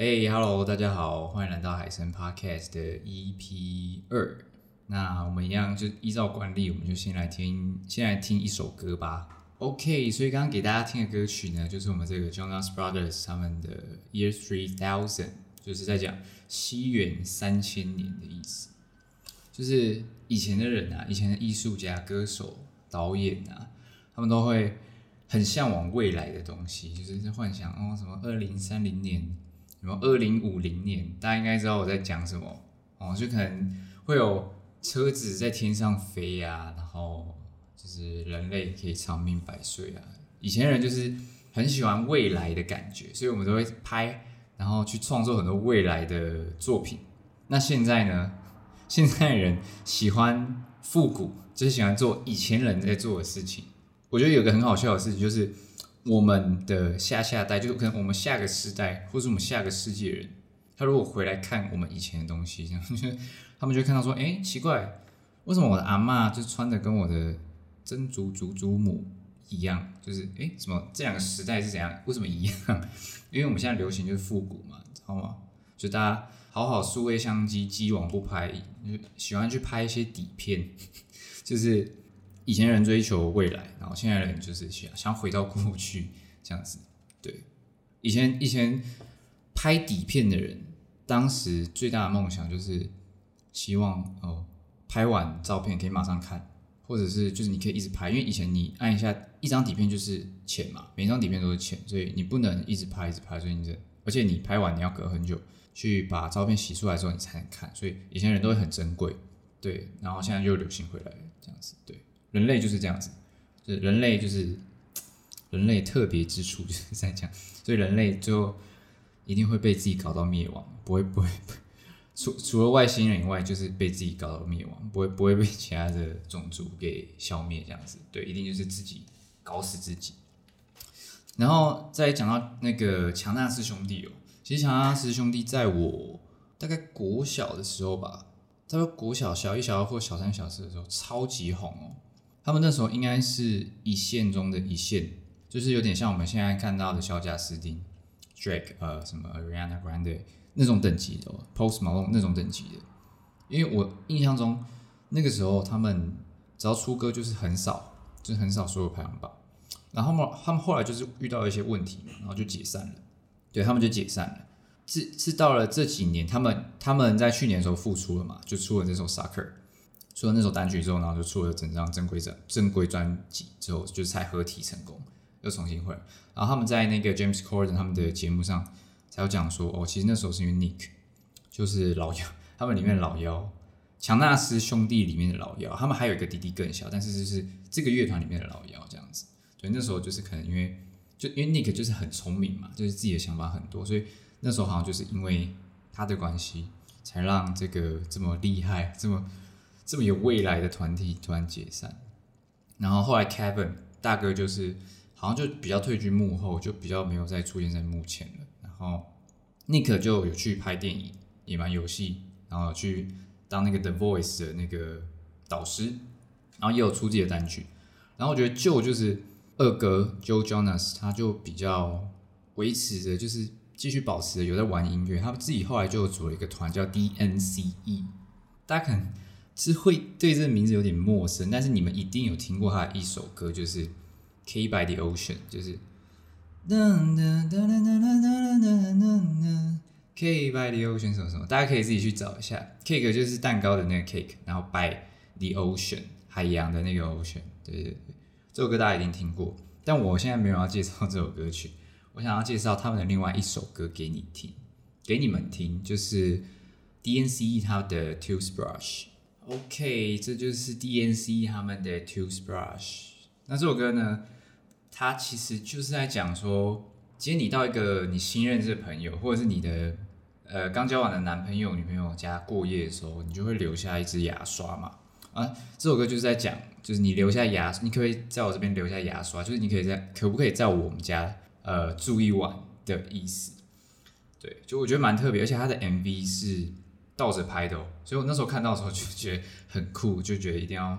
Hey, Hello，大家好，欢迎来到海声 Podcast 的 EP 二。那我们一样就依照惯例，我们就先来听，先来听一首歌吧。OK，所以刚刚给大家听的歌曲呢，就是我们这个 Jonas Brothers 他们的 Year Three Thousand，就是在讲西元三千年的意思。就是以前的人啊，以前的艺术家、歌手、导演啊，他们都会很向往未来的东西，就是在幻想哦，什么二零三零年。什么二零五零年，大家应该知道我在讲什么哦，就可能会有车子在天上飞啊，然后就是人类可以长命百岁啊。以前人就是很喜欢未来的感觉，所以我们都会拍，然后去创作很多未来的作品。那现在呢？现在人喜欢复古，就是喜欢做以前人在做的事情。我觉得有个很好笑的事情就是。我们的下下代，就是可能我们下个时代，或是我们下个世纪的人，他如果回来看我们以前的东西，他们就会看到说，哎，奇怪，为什么我的阿嬷就穿的跟我的曾祖祖祖母一样？就是哎，什么这两个时代是怎样？为什么一样？因为我们现在流行就是复古嘛，知道吗？就大家好好数位相机，机网不拍，就喜欢去拍一些底片，就是。以前人追求未来，然后现在人就是想想回到过去这样子。对，以前以前拍底片的人，当时最大的梦想就是希望哦，拍完照片可以马上看，或者是就是你可以一直拍，因为以前你按一下一张底片就是钱嘛，每张底片都是钱，所以你不能一直拍一直拍，所以你这而且你拍完你要隔很久去把照片洗出来之后你才能看，所以以前人都会很珍贵。对，然后现在又流行回来这样子，对。人类就是这样子，就是人类就是 人类特别之处 就是在讲，所以人类最后一定会被自己搞到灭亡，不会不会，除除了外星人以外，就是被自己搞到灭亡，不会不会被其他的种族给消灭这样子，对，一定就是自己搞死自己。然后再讲到那个强纳斯兄弟哦，其实强纳斯兄弟在我大概国小的时候吧，他说国小小一、小二或小三、小四的时候超级红哦。他们那时候应该是一线中的一线，就是有点像我们现在看到的小贾斯汀、Drake 呃什么 Ariana Grande 那种等级的，Post Malone 那种等级的。因为我印象中那个时候他们只要出歌就是很少，就是很少所有排行榜。然后嘛他们后来就是遇到一些问题，然后就解散了。对，他们就解散了。是是到了这几年，他们他们在去年的时候复出了嘛，就出了这首 Sucker。出了那首单曲之后，然后就出了整张正规专正规专辑之后，就才合体成功，又重新回来。然后他们在那个 James Corden 他们的节目上才有讲说，哦，其实那时候是因为 Nick，就是老幺，他们里面老幺，强纳斯兄弟里面的老幺，他们还有一个弟弟更小，但是就是这个乐团里面的老幺这样子。所以那时候就是可能因为就因为 Nick 就是很聪明嘛，就是自己的想法很多，所以那时候好像就是因为他的关系，才让这个这么厉害这么。这么有未来的团体突然解散，然后后来 Kevin 大哥就是好像就比较退居幕后，就比较没有再出现在幕前了。然后 Nick 就有去拍电影，也蛮游戏，然后去当那个 The Voice 的那个导师，然后也有出自己的单曲。然后我觉得 Joe 就是二哥 Joe Jonas，他就比较维持着，就是继续保持着有在玩音乐。他们自己后来就组了一个团叫 DNCE，大家可能。是会对这个名字有点陌生，但是你们一定有听过他的一首歌，就是《K by the Ocean》，就是哒哒哒哒哒哒哒哒哒 K by the Ocean 什么什么，大家可以自己去找一下。Cake 就是蛋糕的那个 cake，然后 by the Ocean 海洋的那个 Ocean，对对对，这首歌大家一定听过。但我现在没有要介绍这首歌曲，我想要介绍他们的另外一首歌给你听，给你们听，就是 DNCE 他的 Toothbrush。OK，这就是 DNC 他们的 Toothbrush。那这首歌呢，它其实就是在讲说，今天你到一个你新认识的朋友，或者是你的呃刚交往的男朋友、女朋友家过夜的时候，你就会留下一支牙刷嘛。啊，这首歌就是在讲，就是你留下牙，你可不可以在我这边留下牙刷？就是你可以在，可不可以在我们家呃住一晚的意思？对，就我觉得蛮特别，而且它的 MV 是。倒着拍的哦，所以我那时候看到的时候就觉得很酷，就觉得一定要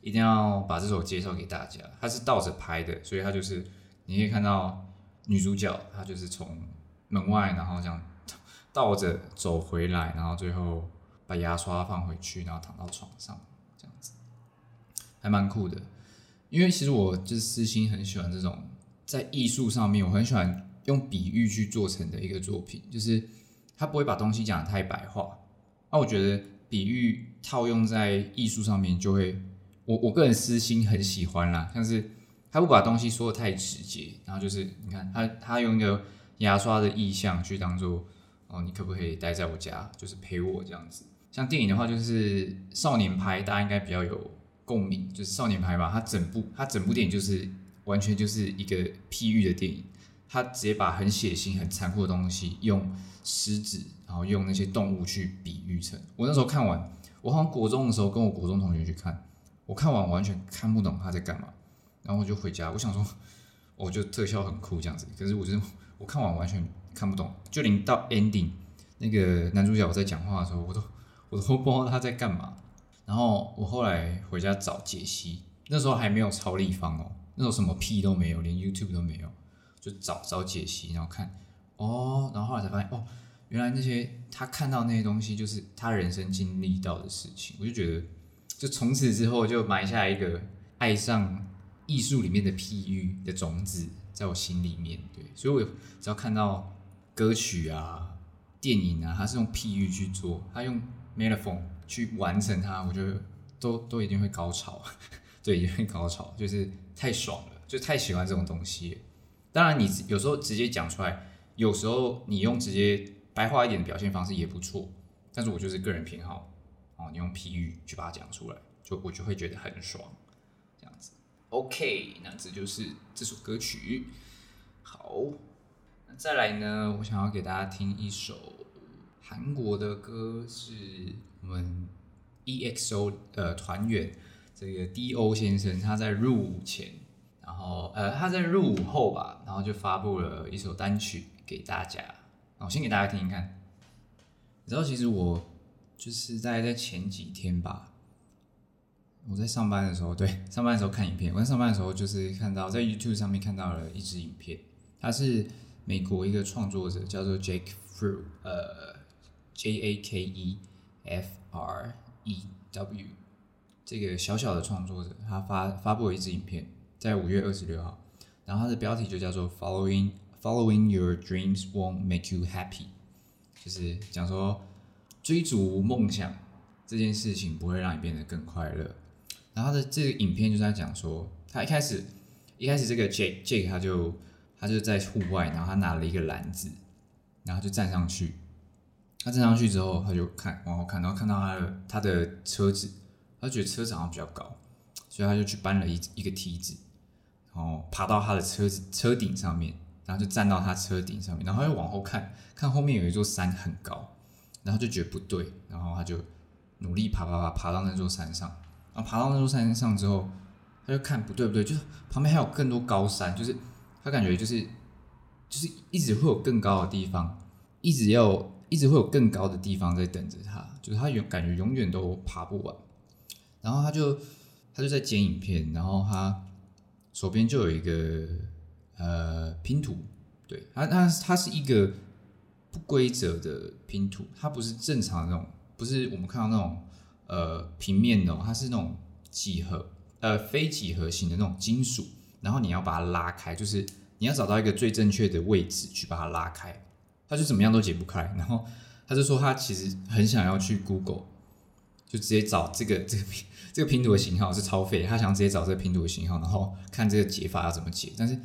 一定要把这首介绍给大家。它是倒着拍的，所以它就是你可以看到女主角，她就是从门外然后这样倒着走回来，然后最后把牙刷放回去，然后躺到床上，这样子还蛮酷的。因为其实我就是私心很喜欢这种在艺术上面，我很喜欢用比喻去做成的一个作品，就是他不会把东西讲的太白话。那我觉得比喻套用在艺术上面，就会我我个人私心很喜欢啦，像是他不把东西说得太直接，然后就是你看他他用一个牙刷的意象去当做。哦，你可不可以待在我家，就是陪我这样子？像电影的话，就是少年派，大家应该比较有共鸣，就是少年派嘛。它整部它整部电影就是完全就是一个譬喻的电影，它直接把很血腥、很残酷的东西用食指，然后用那些动物去比喻成。我那时候看完，我好像国中的时候跟我国中同学去看，我看完完全看不懂他在干嘛，然后我就回家，我想说，我就特效很酷这样子，可是我觉得我看完完全。看不懂，就连到 ending 那个男主角在讲话的时候，我都我都不知道他在干嘛。然后我后来回家找解析，那时候还没有超立方哦，那时候什么屁都没有，连 YouTube 都没有，就找找解析，然后看哦，然后后来才发现哦，原来那些他看到那些东西，就是他人生经历到的事情。我就觉得，就从此之后就埋下一个爱上艺术里面的譬喻的种子，在我心里面。对，所以我只要看到。歌曲啊，电影啊，他是用譬喻去做，他用 metaphor 去完成它，我觉得都都一定会高潮，对，一定会高潮，就是太爽了，就太喜欢这种东西。当然，你有时候直接讲出来，有时候你用直接白话一点的表现方式也不错，但是我就是个人偏好，哦，你用譬喻去把它讲出来，就我就会觉得很爽，这样子。OK，那这就是这首歌曲，好。那再来呢，我想要给大家听一首韩国的歌，是我们 EXO 呃团员这个 D.O 先生，他在入伍前，然后呃他在入伍后吧，然后就发布了一首单曲给大家，我先给大家听听看。你知道，其实我就是在在前几天吧，我在上班的时候，对，上班的时候看影片，我在上班的时候就是看到在 YouTube 上面看到了一支影片，它是。美国一个创作者叫做 Jake Fre 呃，J A K E F R E W，这个小小的创作者，他发发布了一支影片，在五月二十六号，然后他的标题就叫做 Following Following Your Dreams Won't Make You Happy，就是讲说追逐梦想这件事情不会让你变得更快乐。然后他的这个影片就在讲说，他一开始一开始这个 Jake Jake 他就。他就在户外，然后他拿了一个篮子，然后就站上去。他站上去之后，他就看往后看，然后看到他的他的车子，他觉得车子好像比较高，所以他就去搬了一一个梯子，然后爬到他的车子车顶上面，然后就站到他车顶上面，然后又往后看，看后面有一座山很高，然后就觉得不对，然后他就努力爬爬爬爬到那座山上，然后爬到那座山上之后，他就看不对不对，就是旁边还有更多高山，就是。他感觉就是，就是一直会有更高的地方，一直要一直会有更高的地方在等着他，就是他永感觉永远都爬不完。然后他就他就在剪影片，然后他手边就有一个呃拼图，对，它、它、它是一个不规则的拼图，它不是正常的那种，不是我们看到那种呃平面的，它是那种几何呃非几何形的那种金属。然后你要把它拉开，就是你要找到一个最正确的位置去把它拉开，他就怎么样都解不开。然后他就说他其实很想要去 Google，就直接找这个这个拼这个拼图的型号是超费，他想直接找这个拼图的型号，然后看这个解法要怎么解。但是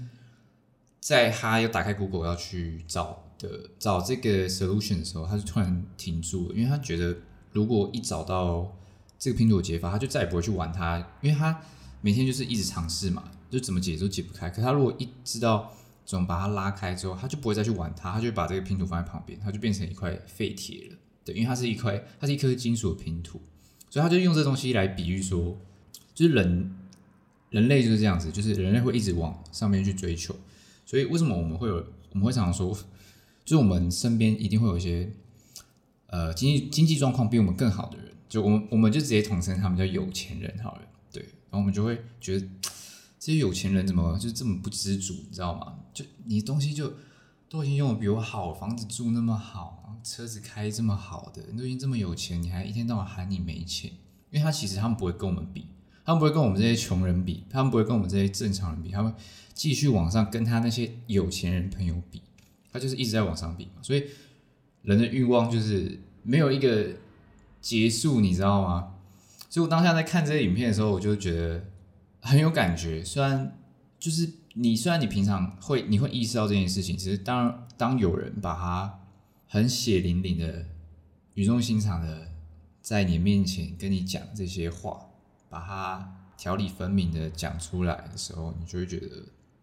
在他要打开 Google 要去找的找这个 solution 的时候，他就突然停住了，因为他觉得如果一找到这个拼图的解法，他就再也不会去玩它，因为他每天就是一直尝试嘛。就怎么解都解不开，可他如果一知道怎么把它拉开之后，他就不会再去玩它，他就把这个拼图放在旁边，它就变成一块废铁了。对，因为它是一块，它是一颗金属的拼图，所以他就用这东西来比喻说，就是人人类就是这样子，就是人类会一直往上面去追求。所以为什么我们会有，我们会常常说，就是我们身边一定会有一些呃经济经济状况比我们更好的人，就我们我们就直接统称他们叫有钱人好了。对，然后我们就会觉得。这些有钱人怎么就这么不知足，你知道吗？就你东西就都已经用的比我好，房子住那么好，车子开这么好的，你都已经这么有钱，你还一天到晚喊你没钱？因为他其实他们不会跟我们比，他们不会跟我们这些穷人比，他们不会跟我们这些正常人比，他们继续往上跟他那些有钱人朋友比，他就是一直在往上比嘛。所以人的欲望就是没有一个结束，你知道吗？所以我当下在看这些影片的时候，我就觉得很有感觉。虽然就是你，虽然你平常会你会意识到这件事情，其实当当有人把它很血淋淋的、语重心长的在你面前跟你讲这些话，把它条理分明的讲出来的时候，你就会觉得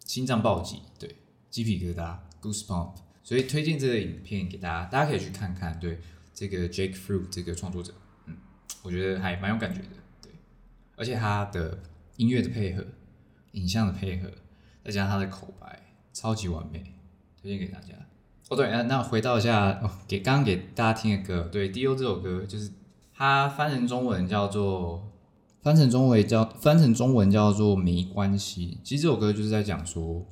心脏暴击，对，鸡皮疙瘩，goosebump。所以推荐这个影片给大家，大家可以去看看。对，这个 Jake Fruit 这个创作者。嗯我觉得还蛮有感觉的，对，而且他的音乐的配合、影像的配合，再加上他的口白，超级完美，推荐给大家。哦，对，那那回到一下，哦，给刚刚给大家听的歌，对，D.O 这首歌就是他翻成中文叫做翻成中文叫翻成中文叫做没关系。其实这首歌就是在讲说，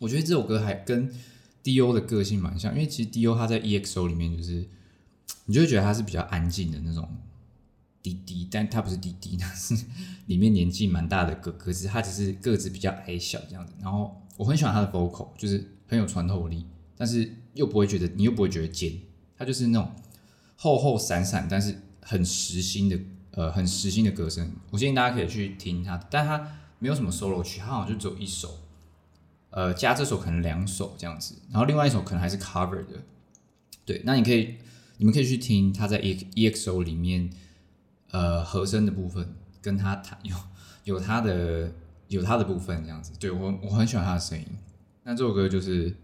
我觉得这首歌还跟 D.O 的个性蛮像，因为其实 D.O 他在 EXO 里面就是，你就会觉得他是比较安静的那种。滴滴，但他不是滴滴，他是里面年纪蛮大的哥哥，只是他只是个子比较矮小这样子。然后我很喜欢他的 vocal，就是很有穿透力，但是又不会觉得你又不会觉得尖，他就是那种厚厚散散，但是很实心的，呃，很实心的歌声。我建议大家可以去听他，但他没有什么 solo 曲，他好像就只有一首，呃，加这首可能两首这样子，然后另外一首可能还是 cover 的。对，那你可以，你们可以去听他在 EXO 里面。呃，和声的部分跟他弹有有他的有他的部分这样子，对，我我很喜欢他的声音。那这首歌就是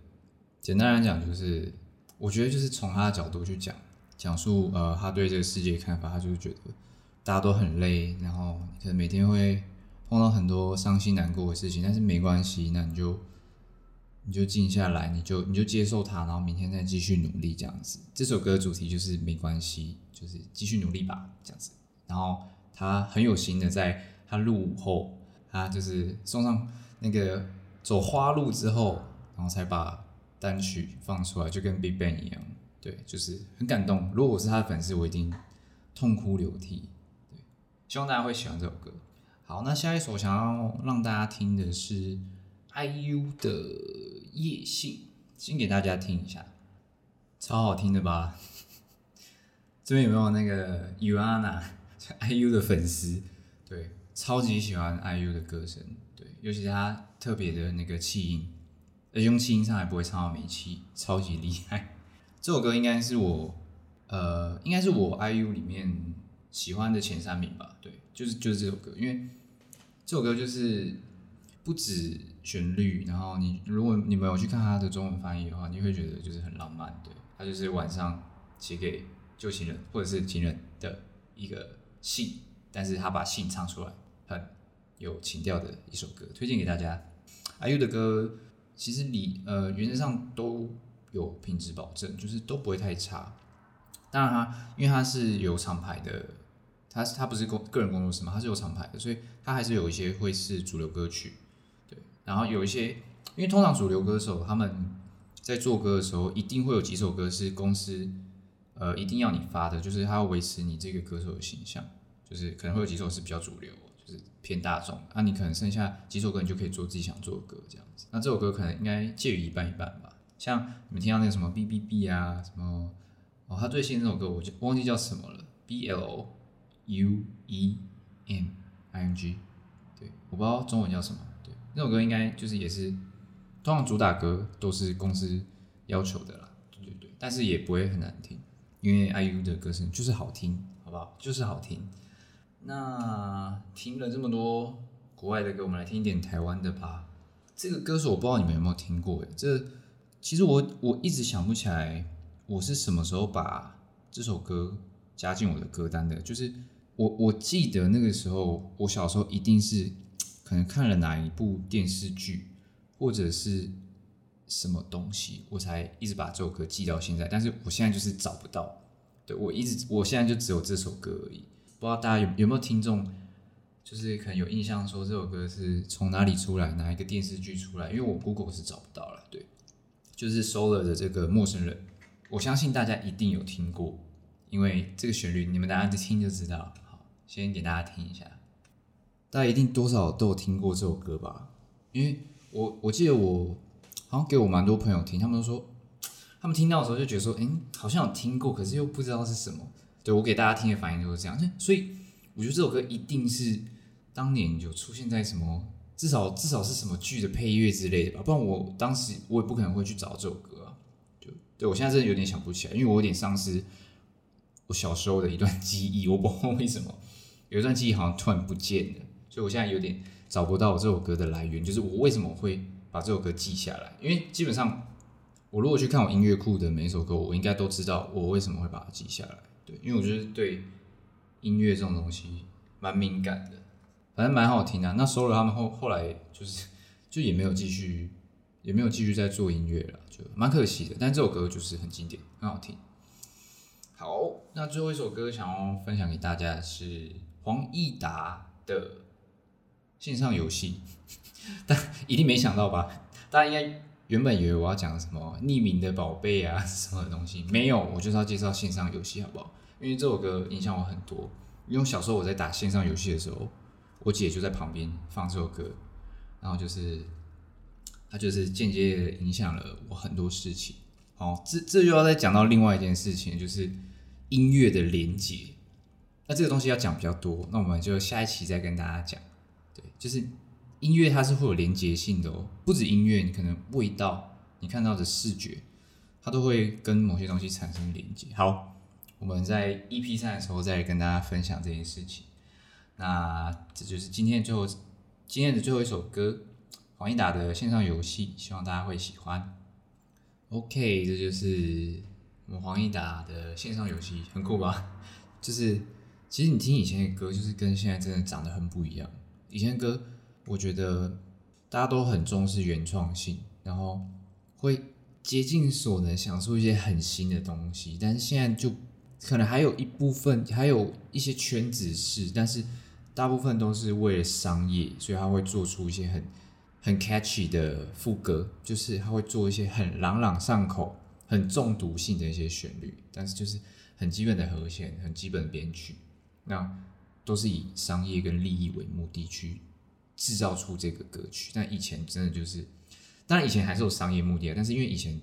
简单来讲，就是我觉得就是从他的角度去讲讲述呃他对这个世界的看法，他就是觉得大家都很累，然后可能每天会碰到很多伤心难过的事情，但是没关系，那你就你就静下来，你就你就接受它，然后明天再继续努力这样子。这首歌主题就是没关系，就是继续努力吧，这样子。然后他很有心的，在他入伍后，他就是送上那个走花路之后，然后才把单曲放出来，就跟 BigBang 一样，对，就是很感动。如果我是他的粉丝，我一定痛哭流涕。希望大家会喜欢这首歌。好，那下一首想要让大家听的是 IU 的《夜信》，先给大家听一下，超好听的吧？这边有没有那个 Yuana？IU 的粉丝，对，超级喜欢 IU 的歌声，对，尤其他特别的那个气音，而且用气音上还不会唱到没气，超级厉害。这首歌应该是我，呃，应该是我 IU 里面喜欢的前三名吧，对，就是就是这首歌，因为这首歌就是不止旋律，然后你如果你没有去看他的中文翻译的话，你会觉得就是很浪漫，对，他就是晚上写给旧情人或者是情人的一个。信，但是他把信唱出来，很有情调的一首歌，推荐给大家。IU 的歌其实你呃原则上都有品质保证，就是都不会太差。当然他因为它是有厂牌的，他他不是个个人工作室嘛，他是有厂牌的，所以他还是有一些会是主流歌曲。对，然后有一些，因为通常主流歌手他们在做歌的时候，一定会有几首歌是公司。呃，一定要你发的，就是他要维持你这个歌手的形象，就是可能会有几首是比较主流，就是偏大众，那、你可能剩下几首歌，你就可以做自己想做的歌这样子。那这首歌可能应该介于一半一半吧。像你们听到那个什么 B B B 啊，什么哦，他最新那首歌我就忘记叫什么了，B L U E M I N G，对，我不知道中文叫什么，对，那首歌应该就是也是通常主打歌都是公司要求的啦，对对对，但是也不会很难听。因为 IU 的歌声就是好听，好不好？就是好听。那听了这么多国外的歌，我们来听一点台湾的吧。这个歌手我不知道你们有没有听过诶，这其实我我一直想不起来，我是什么时候把这首歌加进我的歌单的。就是我我记得那个时候，我小时候一定是可能看了哪一部电视剧，或者是。什么东西，我才一直把这首歌记到现在。但是我现在就是找不到，对，我一直，我现在就只有这首歌而已。不知道大家有有没有听众，就是可能有印象说这首歌是从哪里出来，哪一个电视剧出来？因为我 Google 是找不到了。对，就是 Solar 的这个陌生人，我相信大家一定有听过，因为这个旋律你们大家一听就知道。先给大家听一下，大家一定多少都有听过这首歌吧？因为我我记得我好像给我蛮多朋友听，他们都说，他们听到的时候就觉得说，嗯，好像有听过，可是又不知道是什么。对，我给大家听的反应就是这样，所以我觉得这首歌一定是当年有出现在什么。至少至少是什么剧的配乐之类的吧，不然我当时我也不可能会去找这首歌啊。就对我现在真的有点想不起来，因为我有点丧失我小时候的一段记忆，我不知道为什么有一段记忆好像突然不见了，所以我现在有点找不到我这首歌的来源，就是我为什么会把这首歌记下来？因为基本上我如果去看我音乐库的每一首歌，我应该都知道我为什么会把它记下来。对，因为我觉得对音乐这种东西蛮敏感的。反正蛮好听的，那 Solar 他们后后来就是就也没有继续，也没有继续在做音乐了，就蛮可惜的。但这首歌就是很经典，很好听。好，那最后一首歌想要分享给大家的是黄义达的线上游戏，但一定没想到吧？大家应该原本以为我要讲什么匿名的宝贝啊什么东西，没有，我就是要介绍线上游戏，好不好？因为这首歌影响我很多，因为小时候我在打线上游戏的时候。我姐就在旁边放这首歌，然后就是，她就是间接的影响了我很多事情。好，这这就要再讲到另外一件事情，就是音乐的连接。那这个东西要讲比较多，那我们就下一期再跟大家讲。对，就是音乐它是会有连接性的哦，不止音乐，你可能味道，你看到的视觉，它都会跟某些东西产生连接。好，我们在 EP 三的时候再跟大家分享这件事情。那这就是今天最后今天的最后一首歌，黄义达的线上游戏，希望大家会喜欢。OK，这就是我们黄义达的线上游戏，很酷吧？就是其实你听以前的歌，就是跟现在真的长得很不一样。以前的歌，我觉得大家都很重视原创性，然后会竭尽所能想出一些很新的东西，但是现在就可能还有一部分，还有一些圈子是，但是。大部分都是为了商业，所以他会做出一些很很 catchy 的副歌，就是他会做一些很朗朗上口、很中毒性的一些旋律，但是就是很基本的和弦、很基本的编曲，那都是以商业跟利益为目的去制造出这个歌曲。但以前真的就是，当然以前还是有商业目的，但是因为以前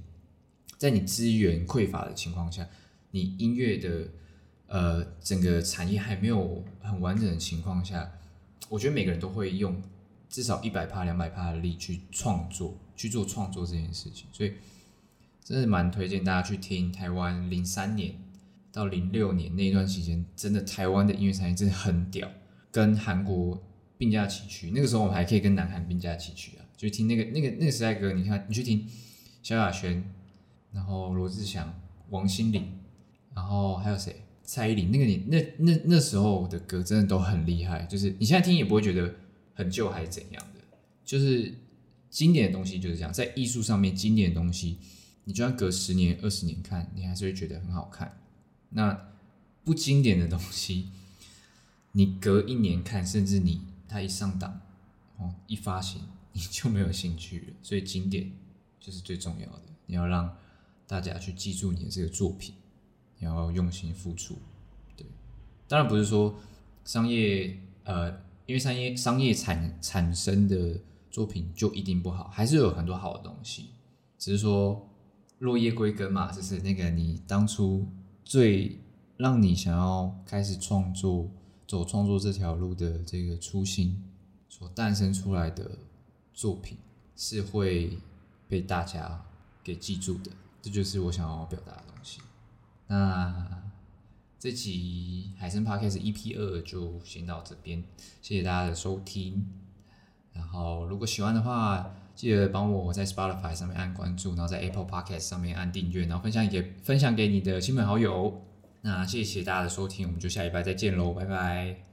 在你资源匮乏的情况下，你音乐的。呃，整个产业还没有很完整的情况下，我觉得每个人都会用至少一百帕、两百帕的力去创作，去做创作这件事情。所以，真的蛮推荐大家去听台湾零三年到零六年那一段时间，真的台湾的音乐产业真的很屌，跟韩国并驾齐驱。那个时候我们还可以跟南韩并驾齐驱啊，就听那个那个那个时代歌。你看，你去听萧亚轩，然后罗志祥、王心凌，然后还有谁？蔡依林那个你那那那时候的歌真的都很厉害，就是你现在听也不会觉得很旧还是怎样的，就是经典的东西就是这样，在艺术上面经典的东西，你就算隔十年二十年看，你还是会觉得很好看。那不经典的东西，你隔一年看，甚至你它一上档哦一发行，你就没有兴趣了。所以经典就是最重要的，你要让大家去记住你的这个作品。你要用心付出，对，当然不是说商业，呃，因为商业商业产产生的作品就一定不好，还是有很多好的东西，只是说落叶归根嘛，就是那个你当初最让你想要开始创作、走创作这条路的这个初心所诞生出来的作品，是会被大家给记住的，这就是我想要表达的东西。那这集海参 Podcast EP 二就先到这边，谢谢大家的收听。然后如果喜欢的话，记得帮我在 Spotify 上面按关注，然后在 Apple Podcast 上面按订阅，然后分享给分享给你的亲朋好友。那谢谢大家的收听，我们就下礼拜再见喽，拜拜。